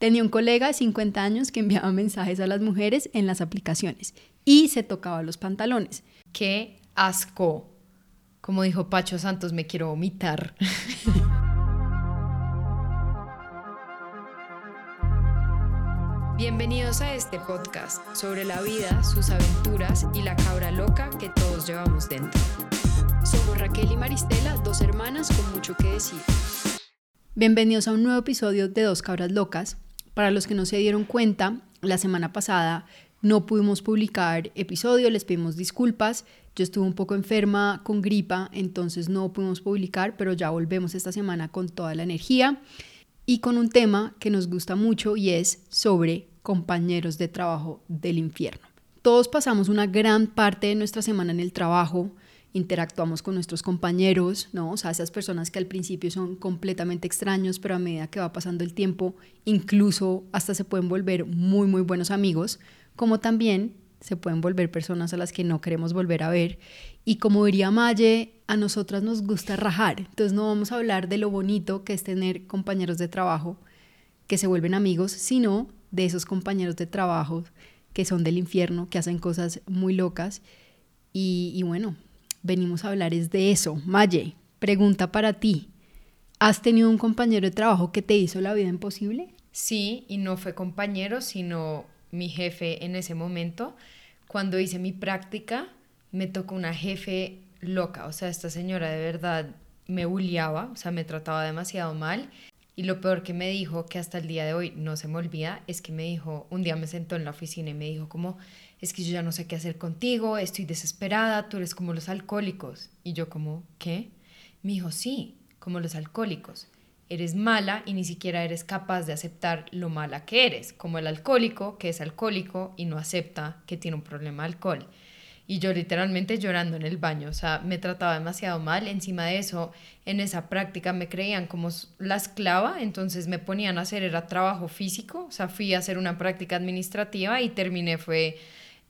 Tenía un colega de 50 años que enviaba mensajes a las mujeres en las aplicaciones y se tocaba los pantalones. ¡Qué asco! Como dijo Pacho Santos, me quiero vomitar. Bienvenidos a este podcast sobre la vida, sus aventuras y la cabra loca que todos llevamos dentro. Somos Raquel y Maristela, dos hermanas con mucho que decir. Bienvenidos a un nuevo episodio de Dos Cabras Locas. Para los que no se dieron cuenta, la semana pasada no pudimos publicar episodio, les pedimos disculpas. Yo estuve un poco enferma con gripa, entonces no pudimos publicar, pero ya volvemos esta semana con toda la energía y con un tema que nos gusta mucho y es sobre compañeros de trabajo del infierno. Todos pasamos una gran parte de nuestra semana en el trabajo, interactuamos con nuestros compañeros, ¿no? O sea, esas personas que al principio son completamente extraños, pero a medida que va pasando el tiempo, incluso hasta se pueden volver muy, muy buenos amigos, como también se pueden volver personas a las que no queremos volver a ver. Y como diría Maye, a nosotras nos gusta rajar, entonces no vamos a hablar de lo bonito que es tener compañeros de trabajo que se vuelven amigos, sino de esos compañeros de trabajo que son del infierno, que hacen cosas muy locas. Y, y bueno, venimos a hablar es de eso. Maye, pregunta para ti. ¿Has tenido un compañero de trabajo que te hizo la vida imposible? Sí, y no fue compañero, sino mi jefe en ese momento. Cuando hice mi práctica, me tocó una jefe loca. O sea, esta señora de verdad me bulliaba, o sea, me trataba demasiado mal. Y lo peor que me dijo, que hasta el día de hoy no se me olvida, es que me dijo, un día me sentó en la oficina y me dijo como, es que yo ya no sé qué hacer contigo, estoy desesperada, tú eres como los alcohólicos. Y yo como, ¿qué? Me dijo, sí, como los alcohólicos. Eres mala y ni siquiera eres capaz de aceptar lo mala que eres, como el alcohólico que es alcohólico y no acepta que tiene un problema de alcohol. Y yo literalmente llorando en el baño, o sea, me trataba demasiado mal. Encima de eso, en esa práctica me creían como la esclava, entonces me ponían a hacer, era trabajo físico, o sea, fui a hacer una práctica administrativa y terminé fue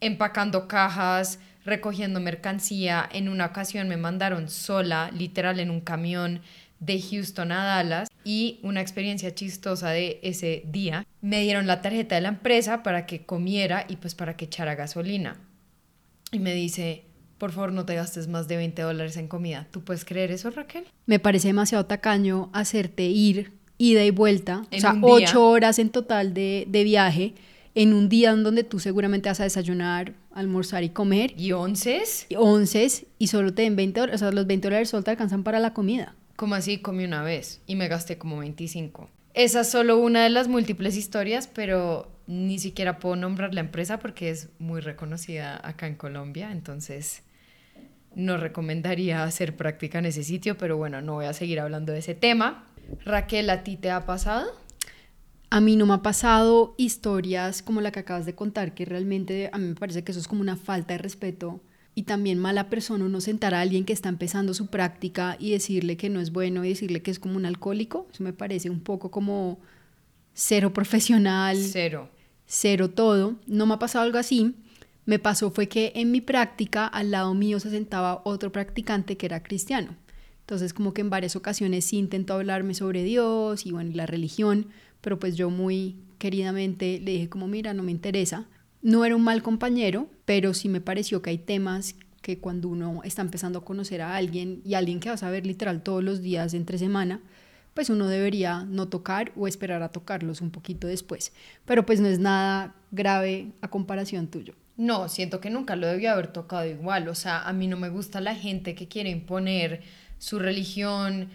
empacando cajas, recogiendo mercancía. En una ocasión me mandaron sola, literal en un camión de Houston a Dallas y una experiencia chistosa de ese día. Me dieron la tarjeta de la empresa para que comiera y pues para que echara gasolina. Y me dice, por favor no te gastes más de 20 dólares en comida. ¿Tú puedes creer eso, Raquel? Me parece demasiado tacaño hacerte ir, ida y vuelta, o sea, ocho horas en total de, de viaje en un día en donde tú seguramente vas a desayunar, almorzar y comer. ¿Y onces? Y onces, y solo te den 20 dólares, o sea, los 20 dólares solo te alcanzan para la comida. Como así? Comí una vez y me gasté como 25. Esa es solo una de las múltiples historias, pero ni siquiera puedo nombrar la empresa porque es muy reconocida acá en Colombia, entonces no recomendaría hacer práctica en ese sitio, pero bueno, no voy a seguir hablando de ese tema. Raquel, ¿a ti te ha pasado? A mí no me ha pasado historias como la que acabas de contar, que realmente a mí me parece que eso es como una falta de respeto y también mala persona uno sentar a alguien que está empezando su práctica y decirle que no es bueno y decirle que es como un alcohólico. Eso me parece un poco como cero profesional. Cero. Cero todo. No me ha pasado algo así. Me pasó fue que en mi práctica al lado mío se sentaba otro practicante que era cristiano. Entonces como que en varias ocasiones sí intentó hablarme sobre Dios y bueno, la religión, pero pues yo muy queridamente le dije como, mira, no me interesa. No era un mal compañero, pero sí me pareció que hay temas que cuando uno está empezando a conocer a alguien y alguien que vas a ver literal todos los días entre semana, pues uno debería no tocar o esperar a tocarlos un poquito después. Pero pues no es nada grave a comparación tuyo. No, siento que nunca lo debió haber tocado igual. O sea, a mí no me gusta la gente que quiere imponer su religión,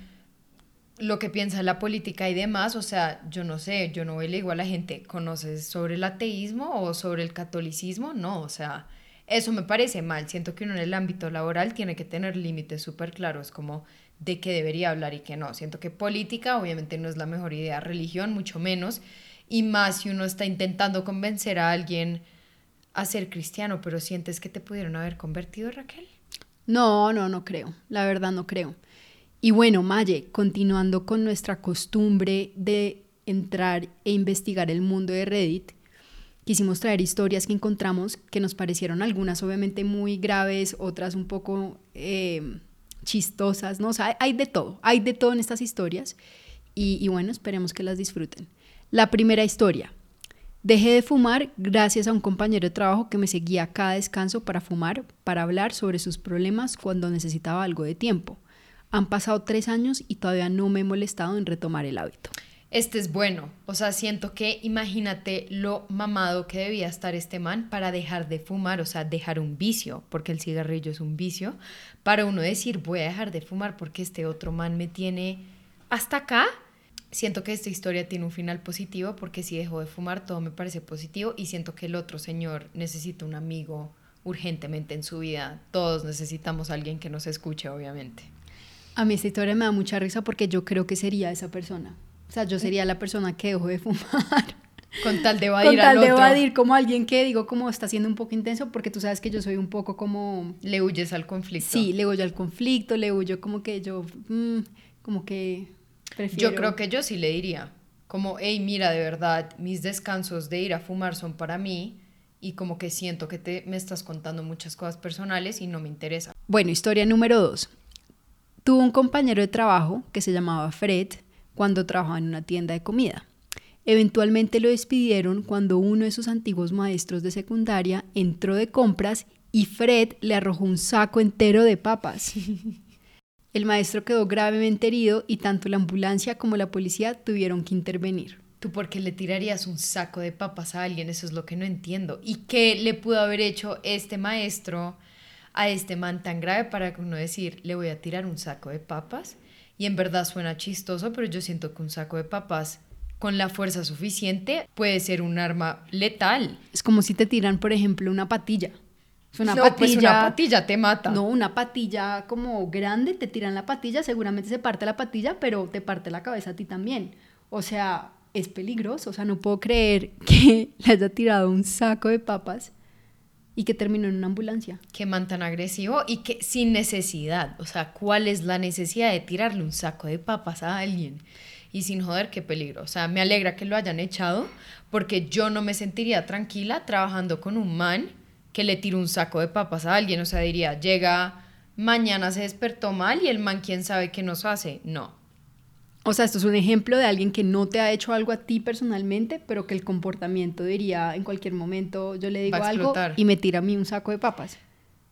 lo que piensa la política y demás, o sea, yo no sé, yo no le digo a la gente, ¿conoces sobre el ateísmo o sobre el catolicismo? No, o sea, eso me parece mal. Siento que uno en el ámbito laboral tiene que tener límites súper claros como de qué debería hablar y qué no. Siento que política obviamente no es la mejor idea, religión mucho menos, y más si uno está intentando convencer a alguien a ser cristiano, pero sientes que te pudieron haber convertido, Raquel. No, no, no creo. La verdad no creo. Y bueno, Maye, continuando con nuestra costumbre de entrar e investigar el mundo de Reddit, quisimos traer historias que encontramos que nos parecieron algunas obviamente muy graves, otras un poco eh, chistosas, ¿no? O sea, hay de todo, hay de todo en estas historias y, y bueno, esperemos que las disfruten. La primera historia. Dejé de fumar gracias a un compañero de trabajo que me seguía cada descanso para fumar, para hablar sobre sus problemas cuando necesitaba algo de tiempo. Han pasado tres años y todavía no me he molestado en retomar el hábito. Este es bueno, o sea, siento que imagínate lo mamado que debía estar este man para dejar de fumar, o sea, dejar un vicio, porque el cigarrillo es un vicio, para uno decir voy a dejar de fumar porque este otro man me tiene hasta acá. Siento que esta historia tiene un final positivo porque si dejó de fumar todo me parece positivo y siento que el otro señor necesita un amigo urgentemente en su vida. Todos necesitamos alguien que nos escuche, obviamente. A mí esta historia me da mucha risa porque yo creo que sería esa persona. O sea, yo sería la persona que dejó de fumar. Con tal de evadir Con tal al de otro. evadir como alguien que digo como está siendo un poco intenso porque tú sabes que yo soy un poco como... Le huyes al conflicto. Sí, le huyo al conflicto, le huyo como que yo... mm, como que prefiero... Yo creo que yo sí le diría, como, hey, mira, de verdad, mis descansos de ir a fumar son para mí y como que siento que te, me estás contando muchas cosas personales y no me interesa. Bueno, historia número dos. Tuvo un compañero de trabajo que se llamaba Fred cuando trabajaba en una tienda de comida. Eventualmente lo despidieron cuando uno de sus antiguos maestros de secundaria entró de compras y Fred le arrojó un saco entero de papas. El maestro quedó gravemente herido y tanto la ambulancia como la policía tuvieron que intervenir. ¿Tú por qué le tirarías un saco de papas a alguien? Eso es lo que no entiendo. ¿Y qué le pudo haber hecho este maestro a este man tan grave para uno decir, le voy a tirar un saco de papas? Y en verdad suena chistoso, pero yo siento que un saco de papas con la fuerza suficiente puede ser un arma letal. Es como si te tiran, por ejemplo, una patilla. Es una no, pues una patilla te mata. No, una patilla como grande, te tiran la patilla, seguramente se parte la patilla, pero te parte la cabeza a ti también. O sea, es peligroso. O sea, no puedo creer que le haya tirado un saco de papas y que terminó en una ambulancia. Qué man tan agresivo y que sin necesidad. O sea, ¿cuál es la necesidad de tirarle un saco de papas a alguien? Y sin joder, qué peligro. O sea, me alegra que lo hayan echado porque yo no me sentiría tranquila trabajando con un man que le tira un saco de papas a alguien. O sea, diría, llega, mañana se despertó mal y el man quién sabe qué nos hace. No. O sea, esto es un ejemplo de alguien que no te ha hecho algo a ti personalmente, pero que el comportamiento diría en cualquier momento yo le digo algo explotar. y me tira a mí un saco de papas.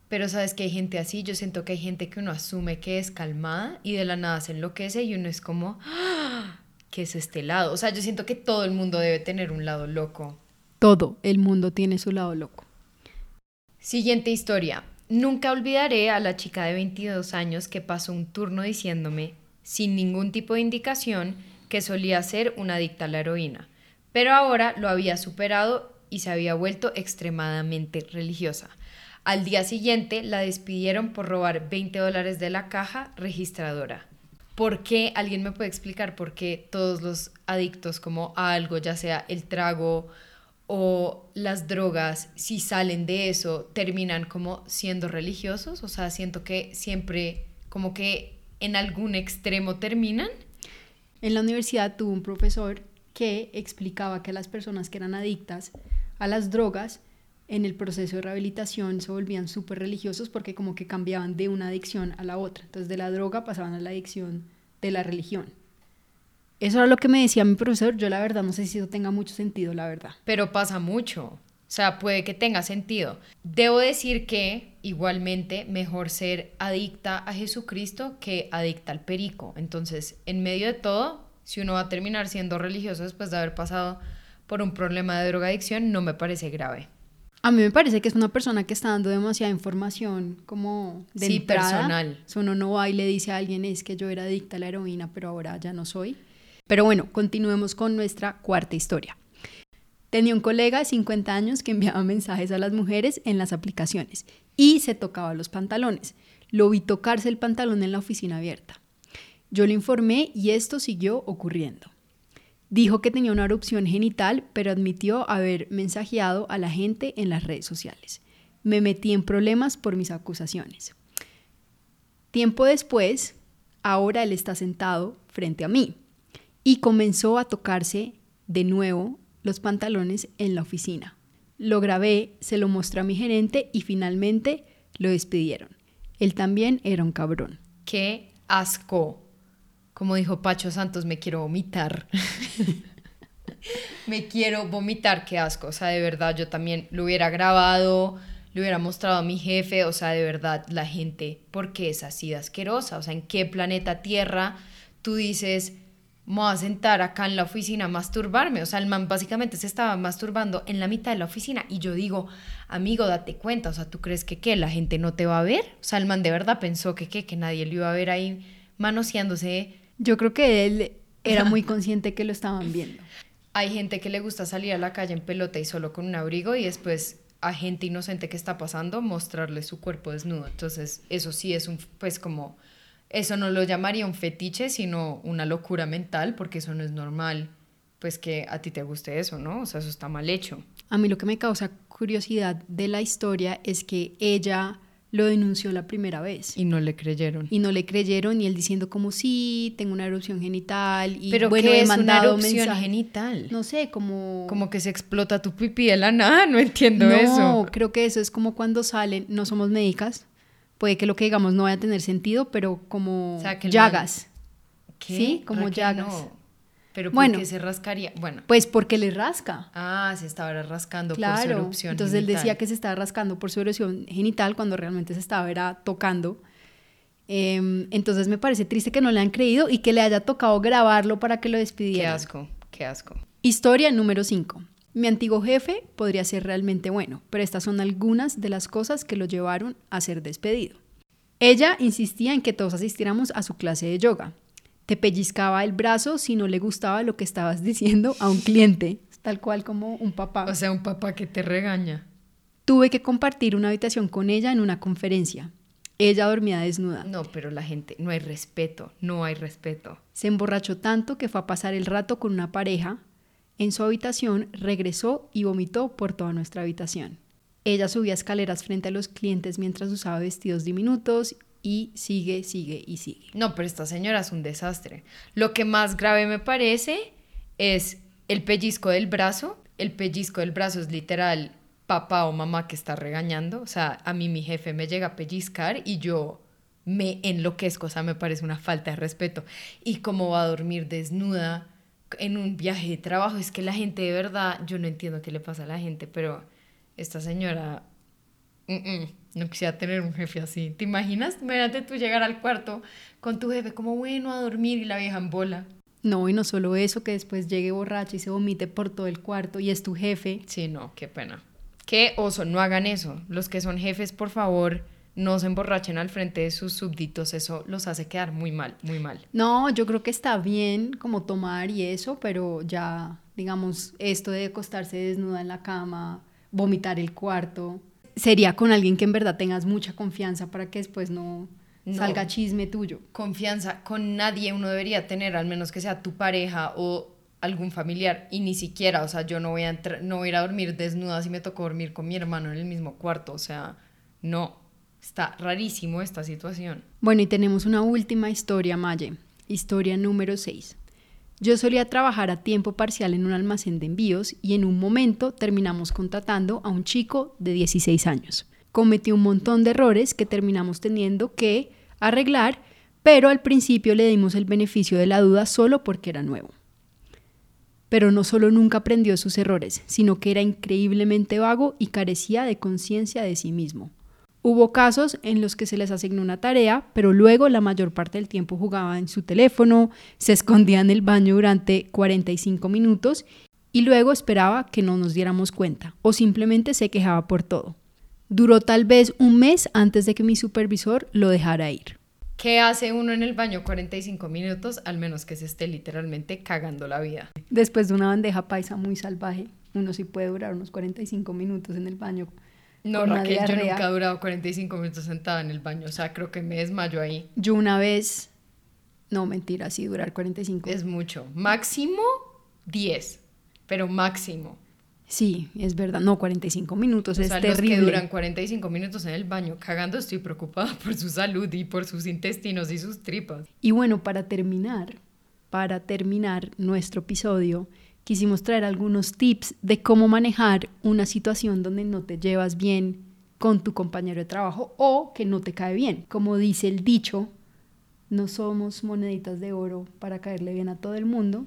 Pero sabes que hay gente así, yo siento que hay gente que uno asume que es calmada y de la nada se enloquece y uno es como, ¡Ah! ¿qué es este lado? O sea, yo siento que todo el mundo debe tener un lado loco. Todo el mundo tiene su lado loco. Siguiente historia. Nunca olvidaré a la chica de 22 años que pasó un turno diciéndome, sin ningún tipo de indicación, que solía ser una adicta a la heroína, pero ahora lo había superado y se había vuelto extremadamente religiosa. Al día siguiente la despidieron por robar 20 dólares de la caja registradora. ¿Por qué? ¿Alguien me puede explicar por qué todos los adictos como a algo, ya sea el trago o las drogas, si salen de eso, terminan como siendo religiosos? O sea, siento que siempre como que en algún extremo terminan. En la universidad tuve un profesor que explicaba que las personas que eran adictas a las drogas en el proceso de rehabilitación se volvían súper religiosos porque como que cambiaban de una adicción a la otra. Entonces de la droga pasaban a la adicción de la religión. Eso era lo que me decía mi profesor. Yo la verdad no sé si eso tenga mucho sentido, la verdad. Pero pasa mucho. O sea, puede que tenga sentido. Debo decir que igualmente mejor ser adicta a Jesucristo que adicta al perico. Entonces, en medio de todo, si uno va a terminar siendo religioso después de haber pasado por un problema de drogadicción, no me parece grave. A mí me parece que es una persona que está dando demasiada información como de Sí, entrada. personal. Sea, uno no va y le dice a alguien es que yo era adicta a la heroína, pero ahora ya no soy. Pero bueno, continuemos con nuestra cuarta historia. Tenía un colega de 50 años que enviaba mensajes a las mujeres en las aplicaciones y se tocaba los pantalones. Lo vi tocarse el pantalón en la oficina abierta. Yo le informé y esto siguió ocurriendo. Dijo que tenía una erupción genital, pero admitió haber mensajeado a la gente en las redes sociales. Me metí en problemas por mis acusaciones. Tiempo después, ahora él está sentado frente a mí y comenzó a tocarse de nuevo los pantalones en la oficina. Lo grabé, se lo mostré a mi gerente y finalmente lo despidieron. Él también era un cabrón. ¡Qué asco! Como dijo Pacho Santos, me quiero vomitar. me quiero vomitar, qué asco. O sea, de verdad, yo también lo hubiera grabado, le hubiera mostrado a mi jefe. O sea, de verdad, la gente, ¿por qué es así de asquerosa? O sea, ¿en qué planeta Tierra tú dices, me voy a sentar acá en la oficina a masturbarme? O sea, el man básicamente se estaba masturbando en la mitad de la oficina. Y yo digo, amigo, date cuenta. O sea, ¿tú crees que qué? ¿La gente no te va a ver? O sea, el man de verdad pensó que qué, que nadie lo iba a ver ahí manoseándose. Yo creo que él era muy consciente que lo estaban viendo. Hay gente que le gusta salir a la calle en pelota y solo con un abrigo y después a gente inocente que está pasando mostrarle su cuerpo desnudo. Entonces, eso sí es un, pues como, eso no lo llamaría un fetiche, sino una locura mental, porque eso no es normal, pues que a ti te guste eso, ¿no? O sea, eso está mal hecho. A mí lo que me causa curiosidad de la historia es que ella lo denunció la primera vez. Y no le creyeron. Y no le creyeron y él diciendo como sí, tengo una erupción genital y Pero bueno, ¿qué es una erupción mensaje- genital? No sé, como Como que se explota tu pipí de la nada, no entiendo No, eso. creo que eso es como cuando salen, no somos médicas, puede que lo que digamos no vaya a tener sentido, pero como O sea, que el llagas. ¿Qué? Sí, como Raquel, llagas. no. Pero ¿por Bueno. qué se rascaría? Bueno. Pues porque le rasca. Ah, se estaba rascando por su Claro. erupción Entonces él decía que se estaba rascando por su erupción genital cuando realmente se estaba era tocando. Em, entonces me parece triste que no le han creído y que le haya tocado grabarlo para que lo Qué despidieran. asco, qué asco. Historia número 5. Mi antiguo jefe podría ser realmente bueno, pero estas son algunas de las cosas que lo llevaron a ser despedido. Ella insistía en que todos asistiéramos a su clase de yoga. Te pellizcaba el brazo si no le gustaba lo que estabas diciendo a un cliente, tal cual como un papá. O sea, un papá que te regaña. Tuve que compartir una habitación con ella en una conferencia. Ella dormía desnuda. No, pero la gente, no hay respeto, no hay respeto. Se emborrachó tanto que fue a pasar el rato con una pareja. En su habitación regresó y vomitó por toda nuestra habitación. Ella subía escaleras frente a los clientes mientras usaba vestidos diminutos y sigue, sigue y sigue. No, pero esta señora es un desastre. Lo que más grave me parece es el pellizco del brazo. El pellizco del brazo es literal papá o mamá que está regañando. O sea, a mí mi jefe me llega a pellizcar y yo me enloquezco. O sea, me parece una falta de respeto. Y cómo va a dormir desnuda en un viaje de trabajo. Es que la gente de verdad, yo no entiendo qué le pasa a la gente, pero esta señora Mm, mm, No quisiera tener un jefe así. ¿Te imaginas? Imagínate tú llegar al cuarto con tu jefe como bueno a dormir y la vieja en bola. No, y no solo eso, que después llegue borracha y se vomite por todo el cuarto y es tu jefe. Sí, no, qué pena. Qué oso, no hagan eso. Los que son jefes, por favor, no se emborrachen al frente de sus súbditos. Eso los hace quedar muy mal, muy mal. No, yo creo que está bien como tomar y eso, pero ya, digamos, esto de acostarse desnuda en la cama, vomitar el cuarto, sería con alguien que en verdad tengas mucha confianza para que después no, No. salga chisme tuyo. Confianza con nadie uno debería tener, al menos que sea tu pareja o algún familiar. Y ni siquiera, o sea, yo no voy a, no voy a ir a dormir desnuda si me tocó dormir con mi hermano en el mismo cuarto. O sea, no. Está rarísimo esta situación. Bueno, y tenemos una última historia, Maye. Historia número 6. Yo solía trabajar a tiempo parcial en un almacén de envíos y en un momento terminamos contratando a un chico de 16 años. Cometió un montón de errores que terminamos teniendo que arreglar, pero al principio le dimos el beneficio de la duda solo porque era nuevo. Pero no solo nunca aprendió sus errores, sino que era increíblemente vago y carecía de conciencia de sí mismo. Hubo casos en los que se les asignó una tarea, pero luego la mayor parte del tiempo jugaba en su teléfono, se escondía en el baño durante 45 minutos y luego esperaba que no nos diéramos cuenta o simplemente se quejaba por todo. Duró tal vez un mes antes de que mi supervisor lo dejara ir. ¿Qué hace uno en el baño 45 minutos? Al menos que se esté literalmente cagando la vida. Después de una bandeja paisa muy salvaje, uno sí puede durar unos 45 minutos en el baño. No, Raquel, yo nunca he durado 45 minutos sentada en el baño. O sea, creo que me desmayo ahí. Yo una vez, no mentira, sí durar 45. Es mucho. Máximo 10. Pero máximo. Sí, es verdad, no 45 minutos, O es sea, los terrible. que duran 45 minutos en el baño cagando, estoy preocupada por su salud y por sus intestinos y sus tripas. Y bueno, para terminar, para terminar nuestro episodio, quisimos traer algunos tips de cómo manejar una situación donde no te llevas bien con tu compañero de trabajo o que no te cae bien. Como dice el dicho, no somos moneditas de oro para caerle bien a todo el mundo.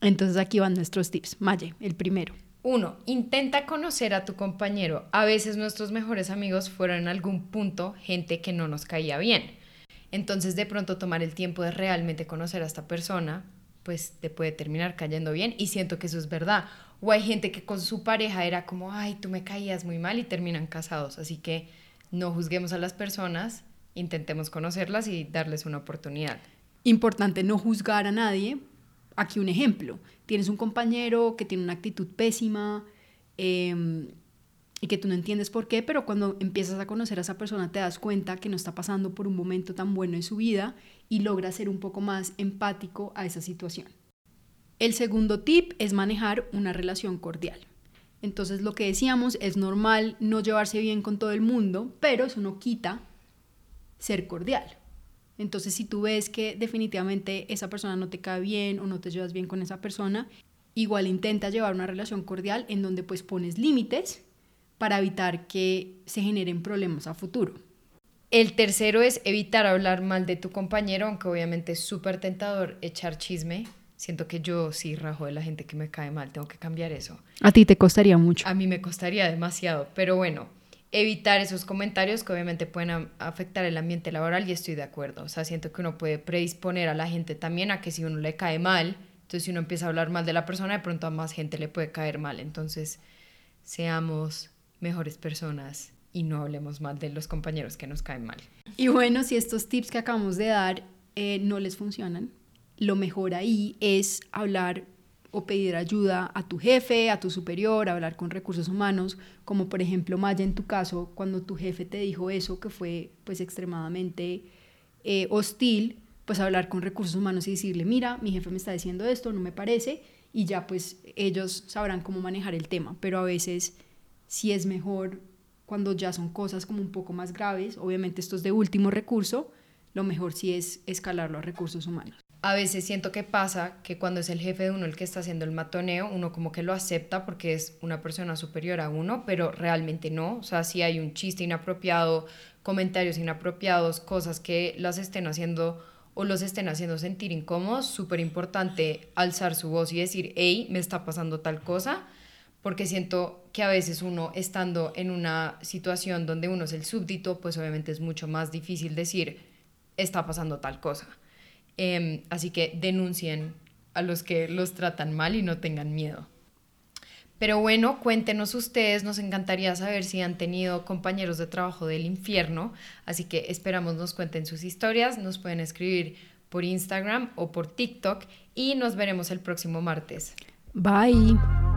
Entonces aquí van nuestros tips. Maye, el primero. Uno, intenta conocer a tu compañero. A veces nuestros mejores amigos fueron en algún punto gente que no nos caía bien. Entonces de pronto tomar el tiempo de realmente conocer a esta persona, pues te puede terminar cayendo bien y siento que eso es verdad. O hay gente que con su pareja era como, ay, tú me caías muy mal y terminan casados. Así que no juzguemos a las personas, intentemos conocerlas y darles una oportunidad. Importante no juzgar a nadie. Aquí un ejemplo. Tienes un compañero que tiene una actitud pésima em, y que tú no entiendes por qué, pero cuando empiezas a conocer a esa persona te das cuenta que no está pasando por un momento tan bueno en su vida y logra ser un poco más empático a esa situación. El segundo tip es manejar una relación cordial. Entonces lo que decíamos es normal no llevarse bien con todo el mundo, pero eso no quita ser cordial. Entonces si tú ves que definitivamente esa persona no te cae bien o no te llevas bien con esa persona, igual intenta llevar una relación cordial en donde pues pones límites para evitar que se generen problemas a futuro. El tercero es evitar hablar mal de tu compañero, aunque obviamente es súper tentador echar chisme, Siento que yo sí rajo de la gente que me cae mal, tengo que cambiar eso. A ti te costaría mucho. A mí me costaría demasiado, pero bueno, evitar esos comentarios que obviamente pueden afectar el ambiente laboral y estoy de acuerdo. O sea, siento que uno puede predisponer a la gente también a que si uno le cae mal, entonces si uno empieza a hablar mal de la persona, de pronto a más gente le puede caer mal. Entonces, seamos mejores personas y no hablemos mal de los compañeros que nos caen mal. Y bueno, si estos tips que acabamos de dar eh, no les funcionan, lo mejor ahí es hablar o pedir ayuda a tu jefe, a tu superior, hablar con recursos humanos, como por ejemplo Maya en tu caso, cuando tu jefe te dijo eso que fue pues extremadamente eh, hostil, pues hablar con recursos humanos y decirle, mira, mi jefe me está diciendo esto, no me parece, y ya pues ellos sabrán cómo manejar el tema, pero a veces sí es mejor cuando ya son cosas como un poco más graves, obviamente esto es de último recurso, lo mejor sí es escalarlo a recursos humanos a veces siento que pasa que cuando es el jefe de uno el que está haciendo el matoneo, uno como que lo acepta porque es una persona superior a uno, pero realmente no. O sea, si hay un chiste inapropiado, comentarios inapropiados, cosas que las estén haciendo o los estén haciendo sentir incómodos, súper importante alzar su voz y decir, hey, me está pasando tal cosa, porque siento que a veces uno estando en una situación donde uno es el súbdito, pues obviamente es mucho más difícil decir, está pasando tal cosa. Em, así que denuncien a los que los tratan mal y no tengan miedo. Pero bueno, cuéntenos ustedes, nos encantaría saber si han tenido compañeros de trabajo del infierno, así que esperamos nos cuenten sus historias, nos pueden escribir por Instagram o por TikTok y nos veremos el próximo martes. Bye.